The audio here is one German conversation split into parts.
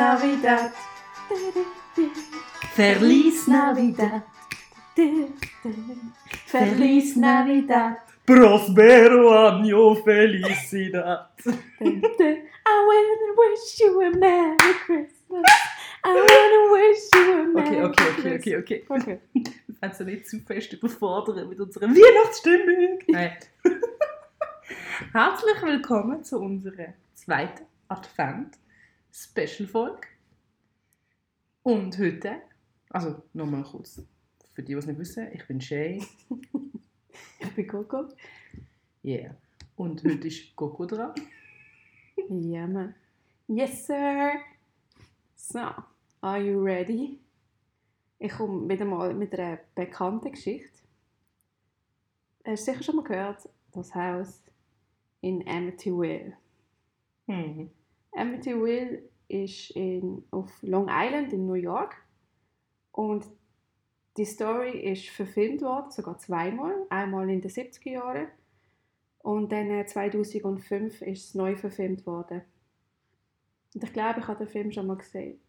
Navidad. Feliz Navidad. Feliz Navidad. Prospero año felicidad. I wanna wish you a Merry Christmas. I wanna wish you a Merry Okay, okay, okay, okay, okay. okay. Wir werden sie nicht zu fest überfordern mit unserer Weihnachtsstimmung. Nein. Herzlich willkommen zu unserer zweiten Advent-Special-Folge. Und heute, also nochmal kurz, für die, die es nicht wissen, ich bin Shay. Ich bin Coco. Yeah. Und heute ist Coco dran. Ja, man. Yes, sir. So, are you ready? Ich komme wieder mal mit einer bekannten Geschichte. Hast du sicher schon mal gehört, das Haus in Amityville. Hm. Amityville ist in, auf Long Island in New York. Und die Story ist verfilmt worden, sogar zweimal. Einmal in den 70er Jahren und dann äh, 2005 ist es neu verfilmt worden. Und ich glaube, ich habe den Film schon mal gesehen.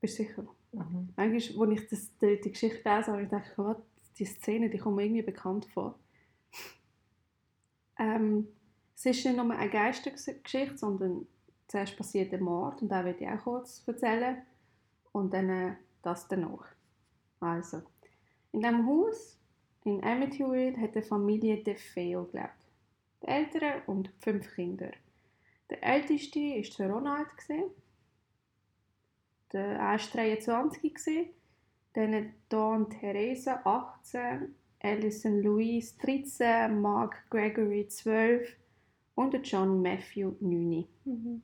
Bist du sicher? Mhm. Manchmal, als ich das, die, die Geschichte lese, habe ich gedacht, was, die Szene, die kommt mir irgendwie bekannt vor. Ähm, es ist nicht nur eine Geistergeschichte, sondern zuerst passiert ein Mord und den werde ich auch kurz erzählen. Und dann äh, das danach. Also, in diesem Haus in Amityville hat die Familie DeFeo gelebt. Die Eltern und fünf Kinder. Der älteste war der Ronald. Der erste 23 gewesen. Dann Dawn Theresa 18, Alison Louise 13, Mark Gregory 12 und John Matthew 9. Mhm.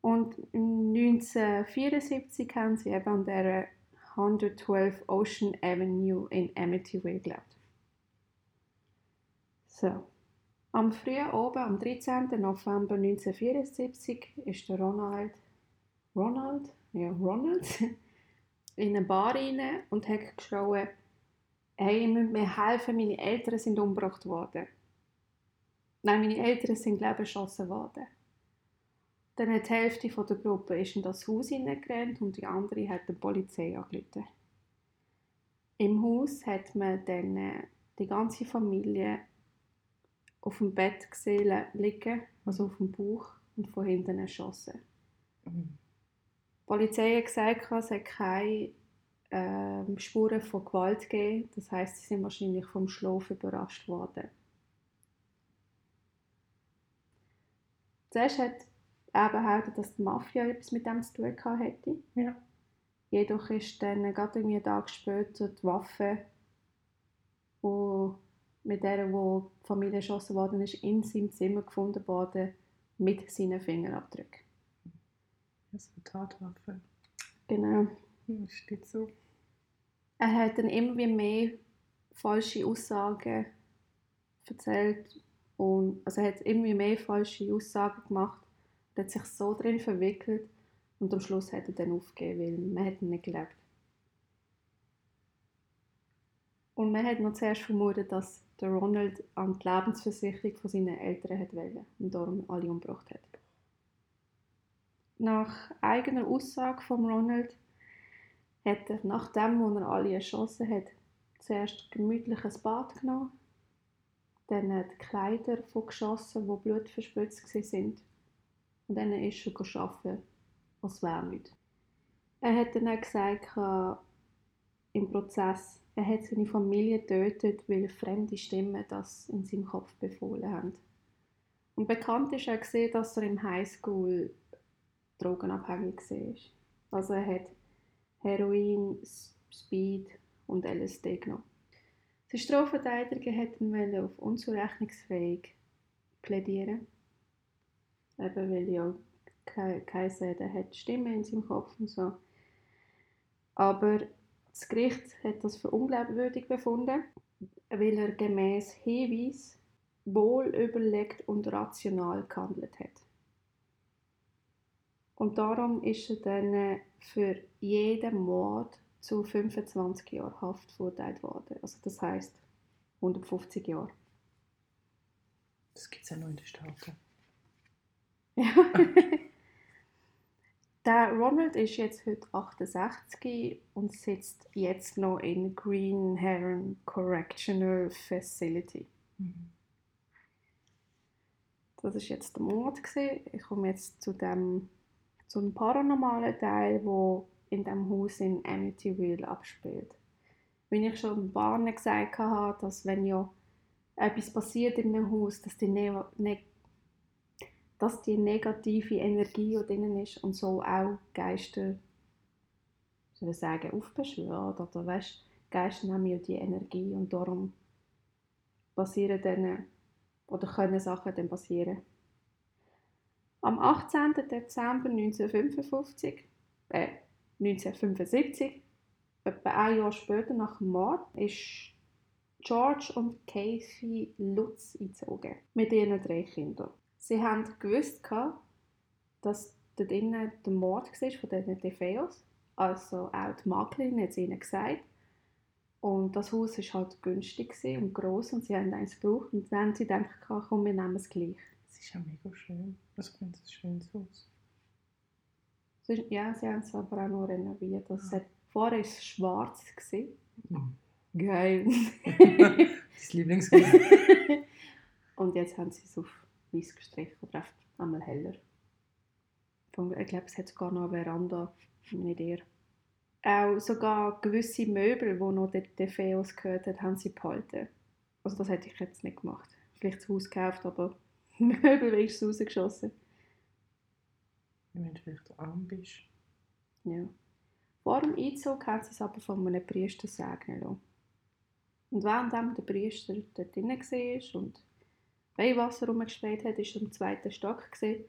Und 1974 haben sie eben an der 112 Ocean Avenue in Amityville gelebt. So. Am frühen Abend, am 13. November 1974, ist der Ronald, Ronald, ja, Ronald, in eine Bar rein und hat geschrien, hey, ihr müsst mir helfen, meine Eltern sind umgebracht worden. Nein, meine Eltern sind, glaube ich, erschossen worden. Dann hat die Hälfte von der Gruppe ist in das Haus hineingerannt und die andere hat die Polizei angerufen. Im Haus hat man dann äh, die ganze Familie auf dem Bett gesehen liegen, also auf dem Bauch und von hinten erschossen. Mhm. Die Polizei hat gesagt, es hat keine ähm, Spuren von Gewalt gegeben. Das heißt, sie sind wahrscheinlich vom Schlaf überrascht worden. Zuerst hat er behauptet, dass die Mafia etwas mit dem zu tun gehabt hätte. Ja. Jedoch ist dann gerade irgendwie einen Tag später die Waffe, wo, mit der wo die Familie erschossen worden ist, in seinem Zimmer gefunden worden mit seinen Fingerabdrücken. Das ist eine Tatwaffe. Genau. Hm, steht so. Er hat dann immer wie mehr falsche Aussagen erzählt und also er hat immer mehr falsche Aussagen gemacht und hat sich so drin verwickelt und am Schluss hat er dann aufgegeben, weil man hat ihn nicht geglaubt. Und man hat noch zuerst vermutet, dass der Ronald an die Lebensversicherung von seinen Eltern hat wollen und darum alle umgebracht hat. Nach eigener Aussage von Ronald hat er, nachdem wo er alle erschossen hat, zuerst gemütlich ein Bad genommen, dann die Kleider von geschossen, die blutverspritzt sind und dann ist er arbeiten, als wäre nichts. Er hat dann auch gesagt, äh, im Prozess, er hat seine Familie getötet, weil fremde Stimmen das in seinem Kopf befohlen haben. Und bekannt ist auch dass er im Highschool drogenabhängig war. Also er hat Heroin, Speed und LSD genommen. Der Strafverteidiger hat ihn auf unzurechnungsfähig plädieren. Eben weil ja geheißen er hat Stimme in seinem Kopf und so. Aber das Gericht hat das für unglaubwürdig befunden, weil er gemäß Hinweis wohl überlegt und rational gehandelt hat. Und darum ist er dann für jeden Mord zu 25 Jahren Haft verurteilt worden. Also das heißt 150 Jahre. Das gibt es ja nur in den Staaten. Ja. Der Ronald ist jetzt heute 68 und sitzt jetzt noch in Green Heron Correctional Facility. Mhm. Das ist jetzt der Mord gewesen. Ich komme jetzt zu dem zu einem paranormalen Teil, wo in dem Haus in Amityville abspielt. Wie ich schon Mal gesagt habe, dass wenn ja etwas passiert in einem Haus, dass die, ne ne dass die negative Energie drin ist und so auch Geister, soll ich sagen, aufbeschwören oder weißt, Geister haben ja die Energie und darum passieren dann oder können Sachen dann passieren. Am 18. Dezember 1955, äh, 1975, etwa ein Jahr später nach dem Mord, ist George und Casey Lutz eingezogen mit ihren drei Kindern. Sie haben gewusst, dass dort innen der Mord war von diesen DeFeos. Also auch die Maklerin hat es ihnen gesagt. Und das Haus war halt günstig und gross und sie haben eins gebraucht. Und dann haben sie gedacht, komm, wir nehmen es gleich. Es ist ja mega schön. Ein schönes Haus. Ja, sie haben es aber auch noch renoviert. Also ja. Vorher war es schwarz. Mhm. Geil. das Lieblingshaus. und jetzt haben sie es auf weiß gestrichen oder einmal heller. Ich glaube, es hat sogar noch eine Veranda, meine dir. Auch sogar gewisse Möbel, die noch den Defeos gehört haben, haben sie behalten. Also das hätte ich jetzt nicht gemacht. Vielleicht das Haus gekauft, aber Möbel wenigstens rausgeschossen. Wenn du vielleicht arm bist. Ja. Vor dem Einzug haben sie es aber von einem Priester segnen lassen. Und während der Priester dort drin war und Weihwasser rumgesprayt hat, ist er im zweiten Stock gesehen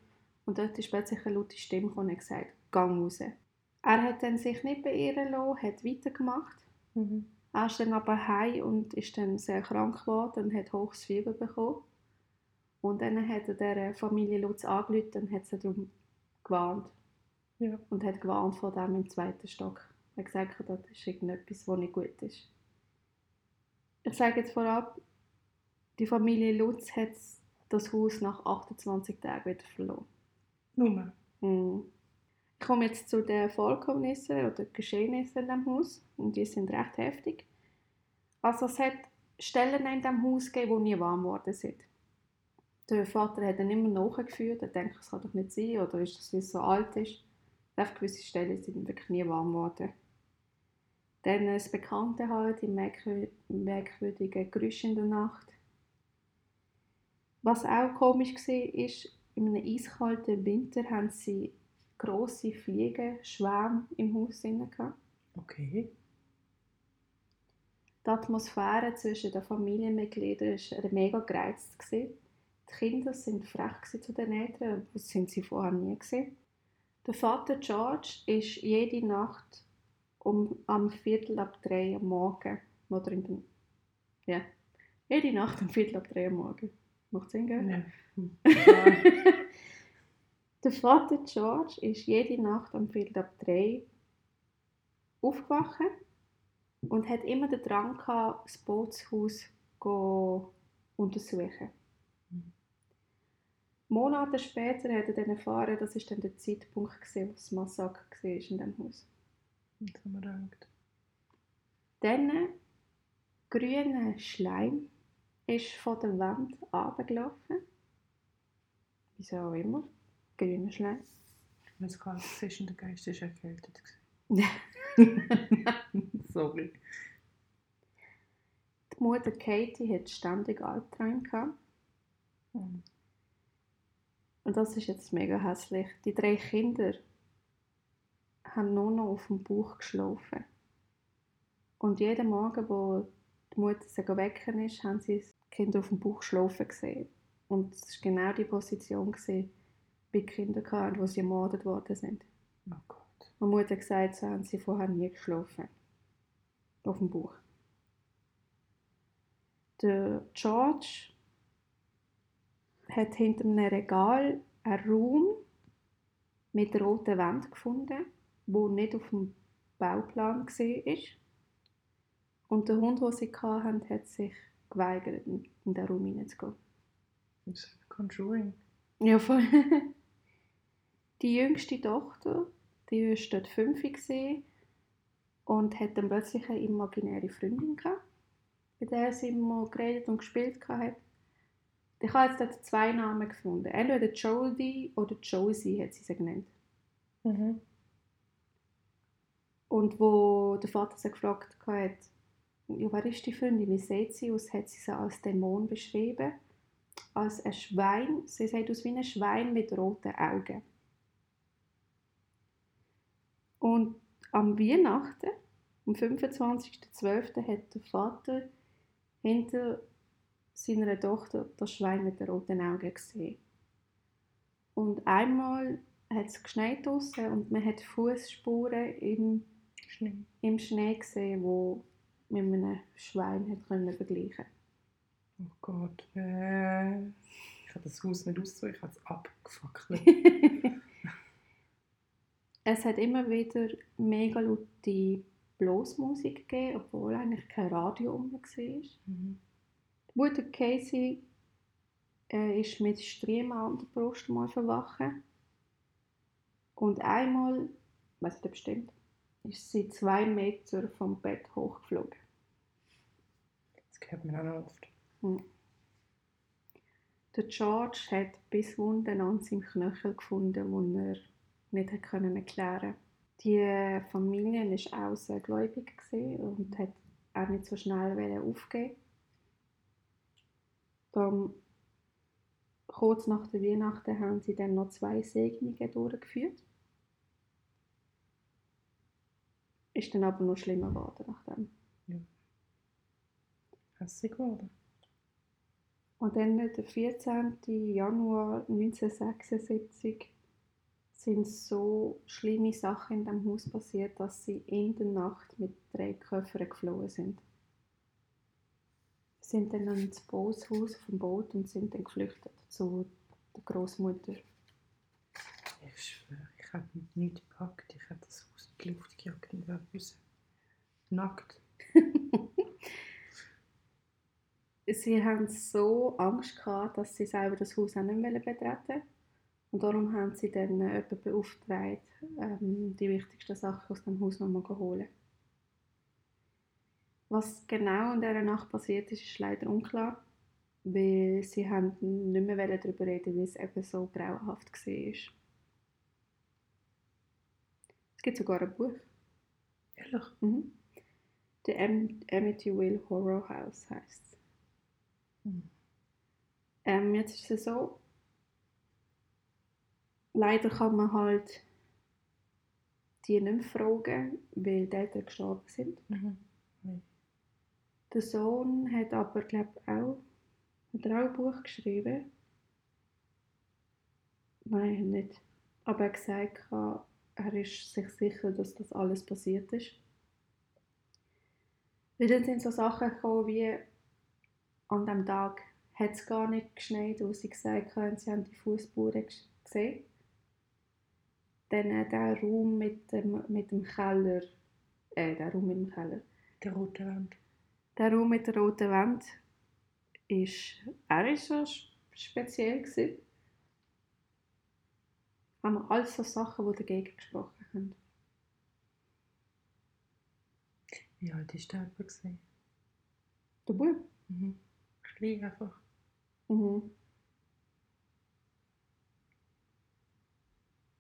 und dort ist plötzlich eine laute Stimme und hat gesagt, gang raus. Er hat dann sich nicht beirren lassen, hat weitergemacht. Mhm. Er ist dann aber heim und ist dann sehr krank geworden und hat hohes Fieber bekommen. Und dann hat er der Familie Lutz angerufen und hat sie darum gewarnt. Ja. Und hat gewarnt vor dem im zweiten Stock. Er hat gesagt, das ist irgendetwas, was nicht gut ist. Ich sage jetzt vorab, die Familie Lutz hat das Haus nach 28 Tagen wieder verloren. Nummer. Mhm. Ich komme jetzt zu den Vorkommnissen oder Geschehnissen in diesem Haus. Und die sind recht heftig. Also es hat Stellen in diesem Haus gegeben, die nie warm geworden sind. Der Vater hat dann immer nachgeführt. Er denkt, es kann doch nicht sein. Oder ist das, weil es so alt ist? Auf gewisse Stellen sind wirklich nie warm geworden. Dann das Bekannte halt, die merkwürdigen Geräusche in der Nacht. Was auch komisch war, ist, in einem eiskalten Winter haben sie grosse Fliegenschwärme im Haus gehabt. Okay. Die Atmosphäre zwischen den Familienmitgliedern war mega gereizt. Die Kinder waren frech zu den Eltern, das sind sie vorher nie. Gewesen. Der Vater George ist jede Nacht um am Viertel ab drei am Morgen, oder in den, ja, jede Nacht um Viertel ab drei am Morgen Macht Sinn, gell? Ja. der Vater George ist jede Nacht am Viertel ab drei aufgewacht und hat immer den Drang gehabt, das Bootshaus zu untersuchen. Monate später hat er dann erfahren, das ist dann der Zeitpunkt, gewesen, wo das Massaker war in diesem Haus. Das haben wir gedacht. Dann grüner Schleim ist von der Wand runtergelaufen. Wieso auch immer. Grüner Schleim. Es kalt ist und der Geist ist erkältet. Sorry. Die Mutter Katie hat ständig Albträume gehabt. Mhm. Und das ist jetzt mega hässlich. Die drei Kinder haben nur noch auf dem Bauch geschlafen. Und jeden Morgen, wo die Mutter sie wecken ist, haben sie das Kind auf dem Bauch schlafen gesehen. Und es war genau die Position gewesen, bei Kindern hatten, wo sie ermordet worden sind. Oh Gott. Meine Mutter hat gesagt, so haben sie vorher nie geschlafen. Auf dem Bauch. Der George hat hinter einem Regal einen Raum mit roten Wänden gefunden, wo nicht auf dem Bauplan war. Und der Hund, den sie hatten, hat sich geweigert, in den Raum hineinzugehen. Ich sage Conjuring. Ja, voll. Die jüngste Tochter, die war dort fünf und hat dann plötzlich eine imaginäre Freundin gehabt, mit der sie immer geredet und gespielt hat. Ich habe jetzt dort zwei Namen gefunden. Entweder Jodie oder Josie hat sie sie genannt. Mhm. Und wo der Vater sie gefragt hat, ja, wer ist die Freundin, wie sieht sie aus, hat sie sie als Dämon beschrieben. Als ein Schwein, sie sieht aus wie ein Schwein mit roten Augen. Und am Weihnachten, am 25.12., hat der Vater hinter seiner Tochter das Schwein mit den roten Augen gesehen. Und einmal hat es geschneit draussen und man hat Fußspuren im, Schnee. im Schnee gesehen, wo mit einem Schwein hat können vergleichen. Oh Gott, äh. Ich habe das Haus nicht ausgezogen, ich habe es abgefackelt. es hat immer wieder mega laute Bluesmusik gegeben, obwohl eigentlich kein Radio rum war. Mhm. Mutter Casey äh, ist mit Striemen an der Brust mal verwachen. Und einmal, ich weiß nicht, ob es stimmt, ist sie zwei Meter vom Bett hochgeflogen. Das hört man auch noch oft. Der George hat bis Wunden an seinem Knöchel gefunden, die er nicht hat können erklären Die Familie war auch sehr gläubig und hat auch nicht so schnell aufgeben. Dann, kurz nach der Weihnachten haben sie dann noch zwei Segnungen durchgeführt. Ist dann aber noch schlimmer geworden nachdem. Hässig geworden. Und dann der 14. Januar 1976 sind so schlimme Sachen in dem Haus passiert, dass sie in der Nacht mit drei Köffern geflohen sind. Sie sind dann ins Bootshaus vom Boot und sind dann geflüchtet zu der Großmutter. Ich schwöre, ich habe nichts gepackt. Ich habe das Haus mit die Luft gejagt und wäre raus. Nackt. Sie haben so Angst gehabt, dass sie selber das Haus auch nicht mehr betreten Und darum haben sie dann jemanden beauftragt, ähm, die wichtigsten Sachen aus dem Haus nochmal zu holen. Was genau in dieser Nacht passiert ist, ist leider unklar, weil sie haben nicht mehr darüber reden, weil es eben so grauenhaft war. Es gibt sogar ein Buch. Ehrlich? Mhm. The Am Amityville Horror House heißt es. Mhm. Ähm, jetzt ist es so, leider kann man halt die nicht mehr fragen, weil die Eltern gestorben sind. Mhm. Der Sohn hat aber, glaube er auch ein Buch geschrieben. Nein, nicht. Aber er hat gesagt, er ist sich sicher, dass das alles passiert ist. Weil dann sind so Sachen gekommen wie an dem Tag hat es gar nicht geschneit, wo sie gesagt haben, sie haben die Fußspuren gesehen. Dann äh, der Raum mit dem, mit dem Keller, äh, der Raum mit dem Keller, Der rote Wand. Der Raum mit der roten Wand ist, er ist so speziell gewesen. Haben wir alles so Sachen, die dagegen gesprochen haben. Wie alt ist der etwa gewesen? Der Bub? Mhm. Klein einfach. Mhm.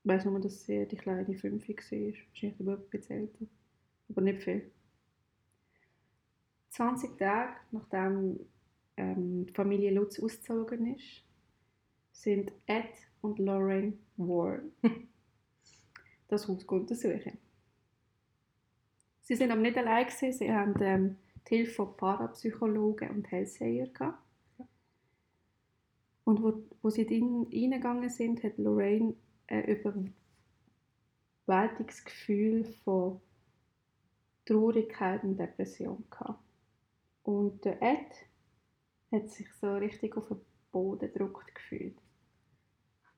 Ich weiss nur, dass sie die kleine 5 war. Wahrscheinlich der Bub ein bisschen älter. Aber nicht viel. 20 Tage nachdem ähm, die Familie Lutz ausgezogen ist, sind Ed und Lauren Ward das Haus untersuchen. Sie sind aber nicht allein gewesen, sie haben ähm, die Hilfe von Parapsychologen und Hellseher gehabt. Und wo, wo sie reingegangen sind, hat Lorraine ein überwältigendes Gefühl von Traurigkeit und Depression gehabt. Und der Ed hat sich so richtig auf den Boden gedrückt gefühlt.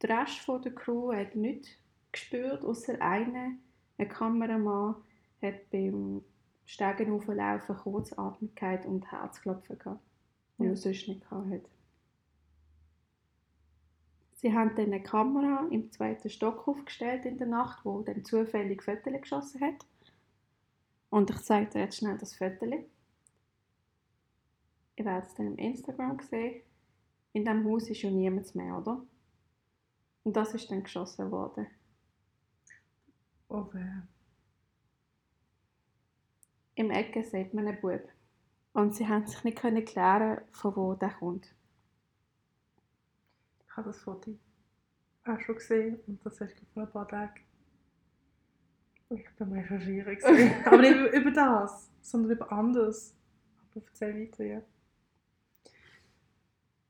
Der Rest von der Crew hat nichts gespürt, außer einer, ein Kameramann, hat beim Steigen auflaufen Kurzatmigkeit und Herzklopfen gehabt, die Ja. er sonst nicht gehabt hat. Sie haben dann eine Kamera im zweiten Stock aufgestellt in der Nacht, wo dann zufällig Fotos geschossen hat. Und ich zeige dir jetzt schnell das Foto. Ihr werdet es dann im Instagram sehen. In diesem Haus ist ja niemand mehr, oder? Und das ist dann geschossen worden. Oh, wer? Im Ecke sieht man einen Bub. Und sie haben sich nicht können klären, von wo der kommt. Ich habe das Foto auch schon gesehen und das erst vor ein paar Tagen. Ich bin recherchieren. gewesen. Aber nicht über, über das, sondern über anderes. Aber erzähl weiter, ja.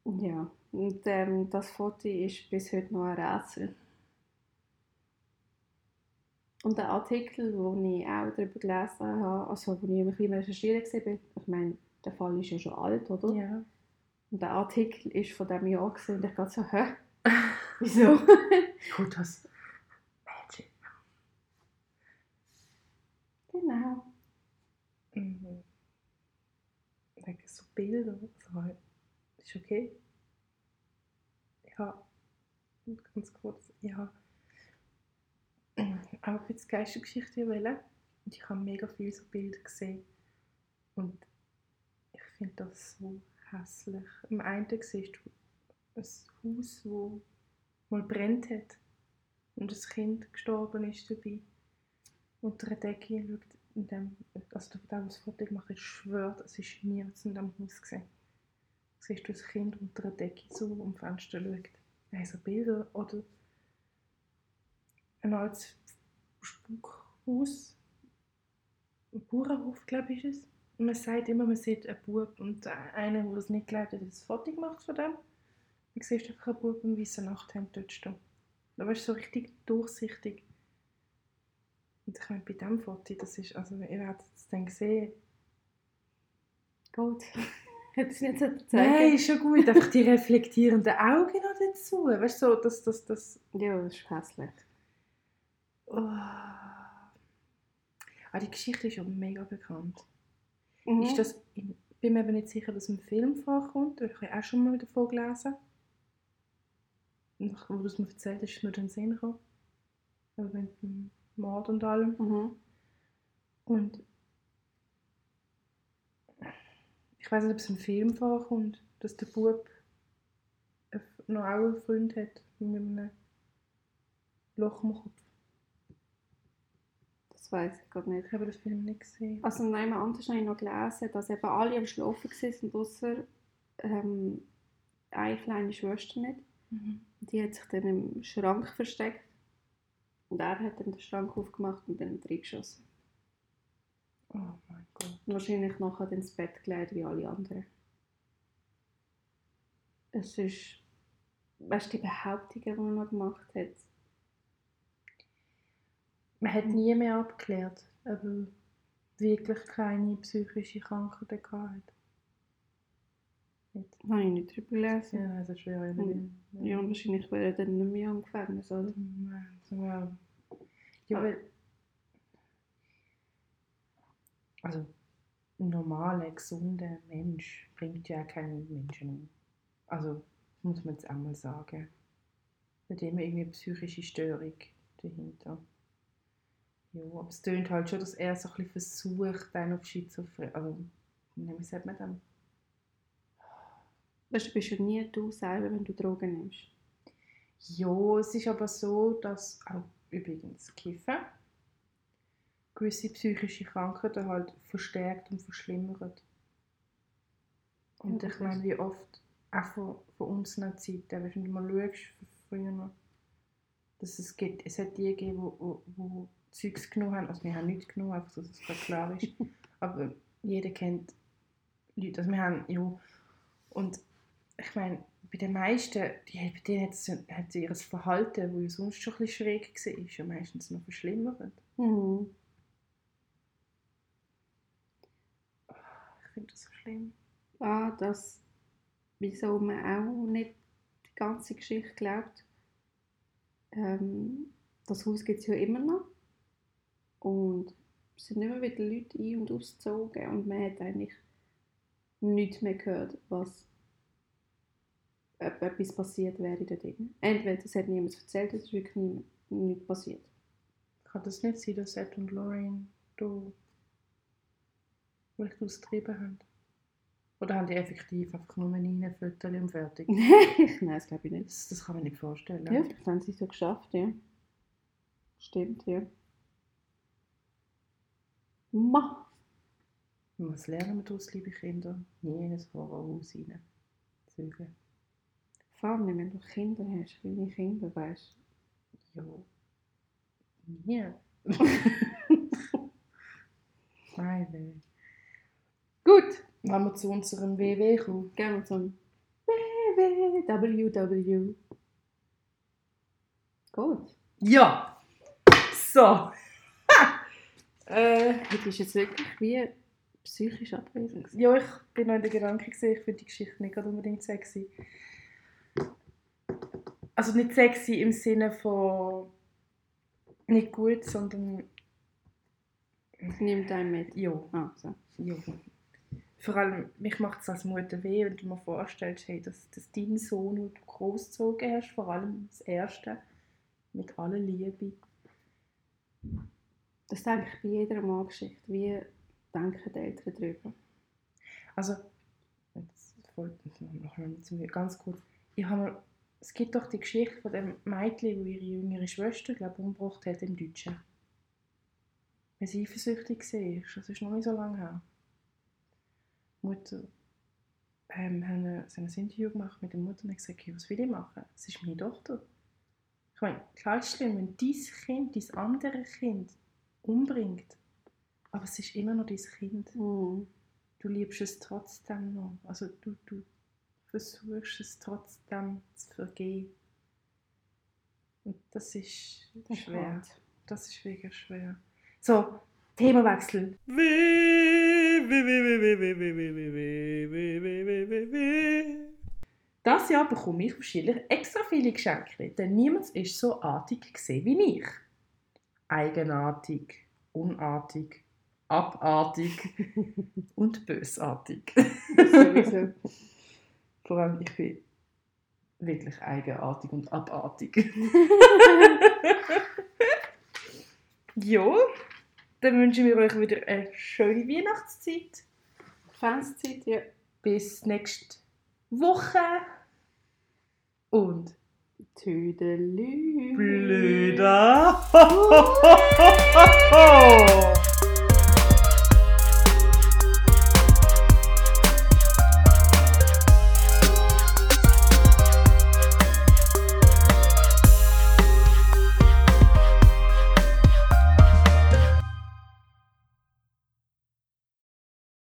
Ja, und ähm, das Foto ist bis heute noch ein Rätsel. Und der Artikel, den ich auch darüber gelesen habe, also wo ich ein bisschen recherchieren war, ich meine, der Fall ist ja schon alt, oder? Ja. Und der Artikel ist von diesem Jahr gewesen, und ich dachte so, hä? Wieso? Gut, das Magic. genau. Mhm. Wegen so Bilder. So, ist okay. Ich habe, ganz kurz, ich auch ein bisschen Geistergeschichte wollen. Und ich habe mega viele so Bilder gesehen. Und ich finde das so hässlich. Im einen siehst du ein Haus, das mal brennt hat. Und ein Kind gestorben ist dabei. Unter der Decke schaut in dem, also der, der das Foto gemacht hat, ich schwört, es ist niemand in diesem Haus gesehen. Siehst du das Kind unter der Decke so am Fenster schaut. Ja, so Bilder oder ein altes Spukhaus, ein Bauernhof, glaube ich, ist es. Und man sagt immer, man sieht einen Bub und einer, der das nicht glaubt, hat ein Foto gemacht von dem. Du siehst einfach einen Bub im weißen Nachthemd dort stehen. Da ist so richtig durchsichtig. Und ich meine, bei diesem Foto, das ist, also ihr werdet es dann sehen. Gut. Hätte ich nicht sagen Nein, ist schon gut. Einfach die reflektierenden Augen noch dazu. Weißt du, so, dass das, das, Ja, das ist hässlich. oh. Ah, die Geschichte ist ja mega bekannt. Mhm. Ist das, ich bin mir aber nicht sicher, dass im Film vorkommt. Ich habe auch schon mal davon gelesen. Wo du es mir erzählt hast, ist mir dann Sinn gekommen. Mit dem Mord und allem. Mhm. Und ich weiß nicht, ob es im Film vorkommt, dass der Bub noch auch einen Freund hat mit einem Loch im Kopf. Das weiß ich gerade nicht. Ich habe den Film nicht gesehen. Also nein, anders habe ich noch gelesen, dass eben alle am Schlafen waren, außer ähm, eine kleine Schwester nicht. Mhm. Die hat sich dann im Schrank versteckt. Und er hat dann den Schrank aufgemacht und dann reingeschossen. Oh mein Gott. Wahrscheinlich nachher ins Bett gelegt wie alle anderen. Es ist, weißt du, die Behauptungen, die er noch gemacht hat. Man hat nie mehr abgeklärt, ob er wirklich keine psychische Krankheit gehabt hat. Nicht. Habe ich nicht drüber gelesen. Ja, das ist schwer. Hm. Ja, wahrscheinlich wäre er dann nicht mehr im Gefängnis, oder? Ja, ja weil. Also, ein normaler, gesunder Mensch bringt ja keinen Menschen um. Also, muss man jetzt einmal sagen. Da hat immer irgendwie eine psychische Störung dahinter. Ja, aber es tönt halt schon, dass er so ein bisschen versucht, einen auf Schizophren. Also, wie sagt man das? Weißt du, bist ja nie du selber, wenn du Drogen nimmst. Ja, es ist aber so, dass auch übrigens Kiffen gewisse psychische Krankheiten halt verstärkt und verschlimmert. Und Ja, ich das meine, wie oft, auch von, von unserer Zeit, wenn du mal schaust, von früher, dass es gibt, es hat die gegeben, wo, wo, wo Zeugs genommen haben, also wir haben nichts genommen, einfach, dass es klar ist, aber jeder kennt Leute, also wir haben, ja, und ich meine, bei den meisten, die, bei denen hat, es, hat sie ihr Verhalten, das ja sonst schon ein bisschen schräg war, ja meistens noch verschlimmert. Mhm. Ich finde das so schlimm. Ah, das, wieso man auch nicht die ganze Geschichte glaubt. Ähm, das Haus gibt es ja immer noch. Und es sind immer wieder Leute ein- und ausgezogen. Und man hat eigentlich nichts mehr gehört, was ob etwas passiert wäre dort drin. Entweder es hat niemand erzählt, es ist wirklich nichts passiert. Kann das nicht sein, dass Ed und Lorraine da vielleicht austrieben haben? Oder haben die effektiv einfach nur ein Fotos und fertig? Nein, das glaube ich nicht. Das, das kann man nicht vorstellen. Ja, vielleicht haben sie so geschafft, ja. Stimmt, ja. Ma! Was lernen wir daraus, liebe Kinder? Nie in ein Horrorhaus rein. Zügeln. Vor allem, wenn du Kinder hast, kleine Kinder, weißt Ja. Nie. Nein. Gut, Wenn wir zu unserem WW kommen. gehen wir zum www. Gut. Ja! So! äh, Das ist jetzt wirklich wie psychisch abwesend. ja, ich bin noch in den Gedanken gesehen, ich finde die Geschichte nicht gerade unbedingt sexy. Also nicht sexy im Sinne von nicht gut, sondern Nimmt einen mit. ja. Ah, so. Ja. Vor allem, mich macht es als Mutter weh, wenn du mir vorstellst, hey, dass, dass dein Sohn, den du großgezogen hast, vor allem das Erste, mit aller Liebe. Das denke ich bei jeder Malgeschichte. Wie denken die Eltern darüber? Also, jetzt folgt noch mal zu mir, ganz kurz. Ich habe es gibt doch die Geschichte von dem Mädchen, wo ihre jüngere Schwester, glaube umgebracht hat im Deutschen. Weil sie eifersüchtig war. Das ist noch nicht so lange her. Die Mutter ähm, haben ein, Interview gemacht mit der Mutter und hat gesagt, okay, was will ich machen? Es ist meine Tochter. Ich meine, klar ist es schlimm, wenn dein Kind, dein andere Kind umbringt. Aber es ist immer noch dein Kind Mhm. du liebst es trotzdem noch. Also du, du versuchst es trotzdem zu vergeben. Und das ist Das ist schwer. hart. Das ist wirklich schwer. So, Themawechsel. Das Jahr bekomme ich wahrscheinlich extra viele Geschenke, denn niemand ist so artig gesehen wie ich. Eigenartig, unartig, abartig und bösartig. Sowieso. Vor allem, ich bin wirklich eigenartig und abartig. ja, dann wünschen wir euch wieder eine schöne Weihnachtszeit. Fanszeit, ja. Bis nächste Woche. Und Tüdelü. Blöder.